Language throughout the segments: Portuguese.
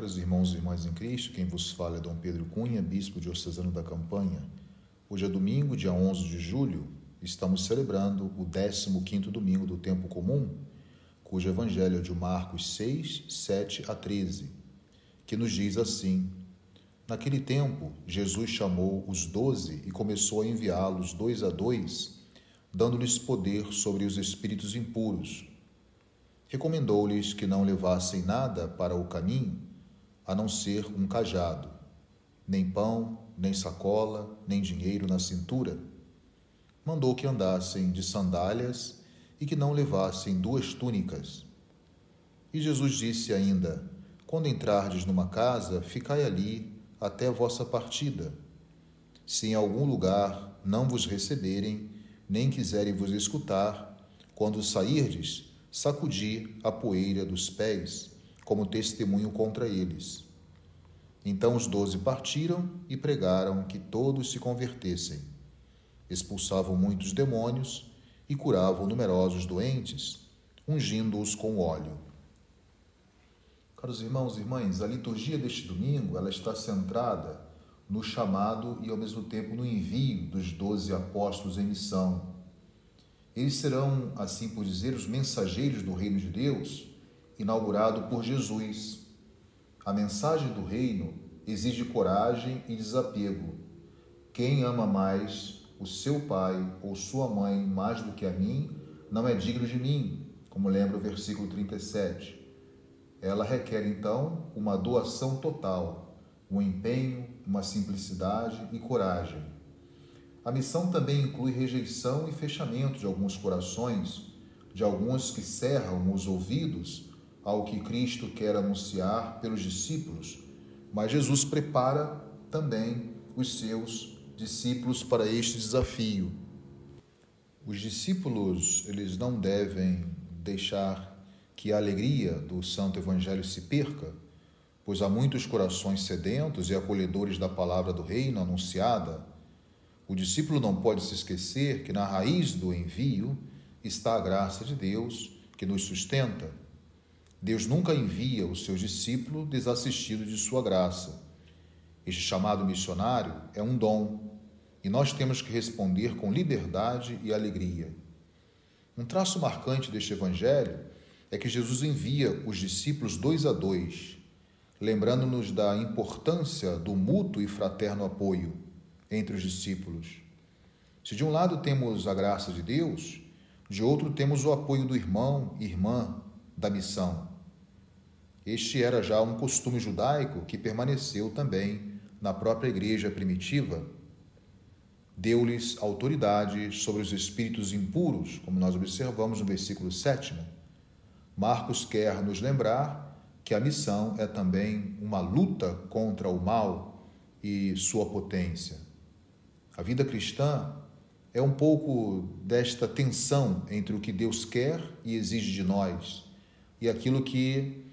Caros irmãos e irmãs em Cristo, quem vos fala é Dom Pedro Cunha, bispo diocesano da Campanha. Hoje é domingo, dia 11 de julho, estamos celebrando o 15º domingo do tempo comum, cujo evangelho é de Marcos 6, 7 a 13, que nos diz assim: Naquele tempo, Jesus chamou os doze e começou a enviá-los dois a dois, dando-lhes poder sobre os espíritos impuros. Recomendou-lhes que não levassem nada para o caminho a não ser um cajado, nem pão, nem sacola, nem dinheiro na cintura. Mandou que andassem de sandálias e que não levassem duas túnicas. E Jesus disse ainda: Quando entrardes numa casa, ficai ali até a vossa partida. Se em algum lugar não vos receberem, nem quiserem vos escutar, quando sairdes, sacudi a poeira dos pés como testemunho contra eles. Então os doze partiram e pregaram que todos se convertessem. Expulsavam muitos demônios e curavam numerosos doentes, ungindo-os com óleo. Caros irmãos e irmãs, a liturgia deste domingo ela está centrada no chamado e ao mesmo tempo no envio dos doze apóstolos em missão. Eles serão, assim por dizer, os mensageiros do reino de Deus inaugurado por Jesus. A mensagem do reino exige coragem e desapego. Quem ama mais o seu pai ou sua mãe mais do que a mim, não é digno de mim, como lembra o versículo 37. Ela requer então uma doação total, um empenho, uma simplicidade e coragem. A missão também inclui rejeição e fechamento de alguns corações, de alguns que cerram os ouvidos ao que Cristo quer anunciar pelos discípulos, mas Jesus prepara também os seus discípulos para este desafio. Os discípulos, eles não devem deixar que a alegria do santo evangelho se perca, pois há muitos corações sedentos e acolhedores da palavra do reino anunciada. O discípulo não pode se esquecer que na raiz do envio está a graça de Deus que nos sustenta Deus nunca envia o seu discípulo desassistido de sua graça. Este chamado missionário é um dom e nós temos que responder com liberdade e alegria. Um traço marcante deste evangelho é que Jesus envia os discípulos dois a dois, lembrando-nos da importância do mútuo e fraterno apoio entre os discípulos. Se de um lado temos a graça de Deus, de outro temos o apoio do irmão irmã da missão. Este era já um costume judaico que permaneceu também na própria igreja primitiva. Deu-lhes autoridade sobre os espíritos impuros, como nós observamos no versículo 7. Marcos quer nos lembrar que a missão é também uma luta contra o mal e sua potência. A vida cristã é um pouco desta tensão entre o que Deus quer e exige de nós e aquilo que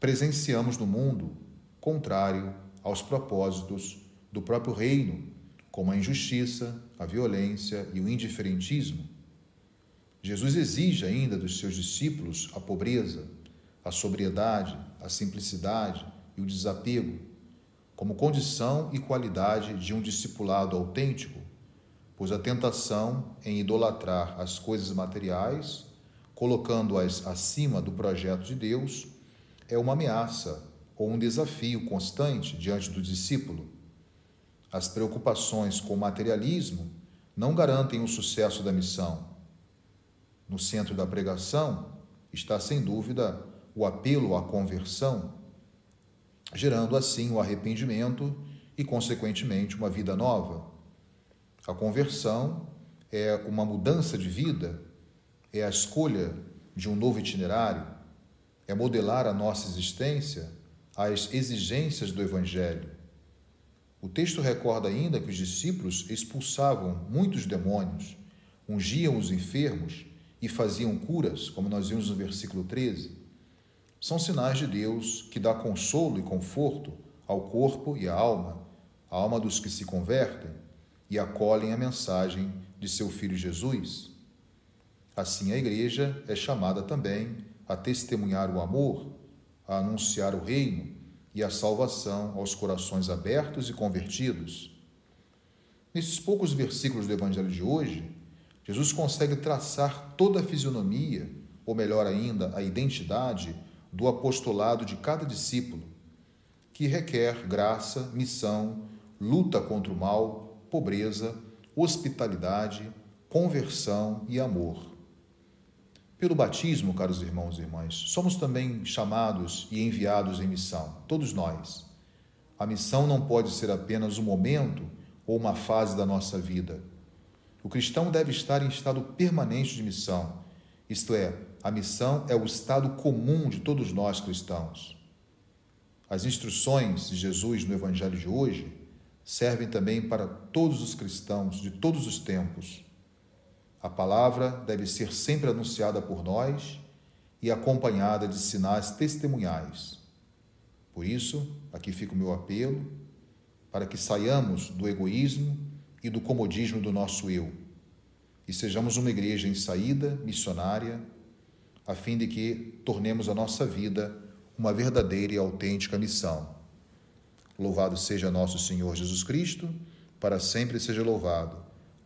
presenciamos no mundo contrário aos propósitos do próprio reino, como a injustiça, a violência e o indiferentismo. Jesus exige ainda dos seus discípulos a pobreza, a sobriedade, a simplicidade e o desapego, como condição e qualidade de um discipulado autêntico, pois a tentação em idolatrar as coisas materiais, colocando-as acima do projeto de Deus, é uma ameaça ou um desafio constante diante do discípulo. As preocupações com o materialismo não garantem o sucesso da missão. No centro da pregação está, sem dúvida, o apelo à conversão, gerando assim o arrependimento e, consequentemente, uma vida nova. A conversão é uma mudança de vida, é a escolha de um novo itinerário é modelar a nossa existência às exigências do Evangelho. O texto recorda ainda que os discípulos expulsavam muitos demônios, ungiam os enfermos e faziam curas, como nós vimos no versículo 13. São sinais de Deus que dá consolo e conforto ao corpo e à alma, a alma dos que se convertem e acolhem a mensagem de seu Filho Jesus. Assim, a Igreja é chamada também a testemunhar o amor, a anunciar o reino e a salvação aos corações abertos e convertidos. Nesses poucos versículos do Evangelho de hoje, Jesus consegue traçar toda a fisionomia, ou melhor ainda, a identidade do apostolado de cada discípulo, que requer graça, missão, luta contra o mal, pobreza, hospitalidade, conversão e amor. Pelo batismo, caros irmãos e irmãs, somos também chamados e enviados em missão, todos nós. A missão não pode ser apenas um momento ou uma fase da nossa vida. O cristão deve estar em estado permanente de missão, isto é, a missão é o estado comum de todos nós cristãos. As instruções de Jesus no Evangelho de hoje servem também para todos os cristãos de todos os tempos a palavra deve ser sempre anunciada por nós e acompanhada de sinais testemunhais. Por isso, aqui fica o meu apelo para que saiamos do egoísmo e do comodismo do nosso eu e sejamos uma igreja em saída missionária, a fim de que tornemos a nossa vida uma verdadeira e autêntica missão. Louvado seja nosso Senhor Jesus Cristo, para sempre seja louvado.